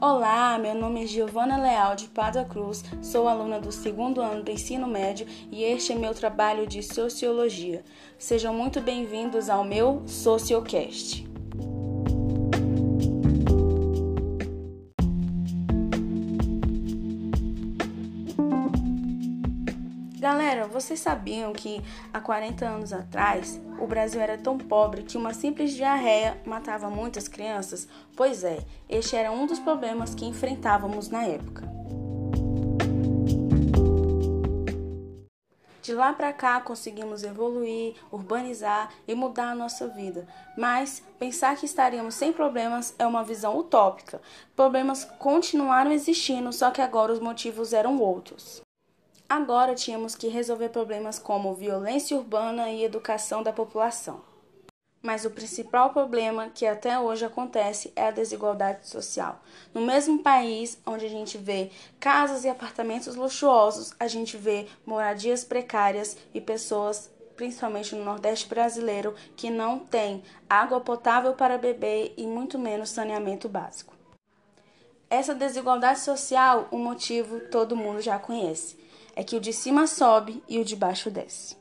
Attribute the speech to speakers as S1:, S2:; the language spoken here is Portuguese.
S1: Olá, meu nome é Giovana Leal de Pada Cruz, sou aluna do segundo ano do ensino médio e este é meu trabalho de Sociologia. Sejam muito bem-vindos ao meu Sociocast. Galera, vocês sabiam que há 40 anos atrás o Brasil era tão pobre que uma simples diarreia matava muitas crianças? Pois é, este era um dos problemas que enfrentávamos na época. De lá para cá conseguimos evoluir, urbanizar e mudar a nossa vida. Mas pensar que estaríamos sem problemas é uma visão utópica. Problemas continuaram existindo, só que agora os motivos eram outros. Agora tínhamos que resolver problemas como violência urbana e educação da população. Mas o principal problema que até hoje acontece é a desigualdade social. No mesmo país onde a gente vê casas e apartamentos luxuosos, a gente vê moradias precárias e pessoas, principalmente no Nordeste brasileiro, que não têm água potável para beber e muito menos saneamento básico. Essa desigualdade social, o motivo todo mundo já conhece é que o de cima sobe e o de baixo desce.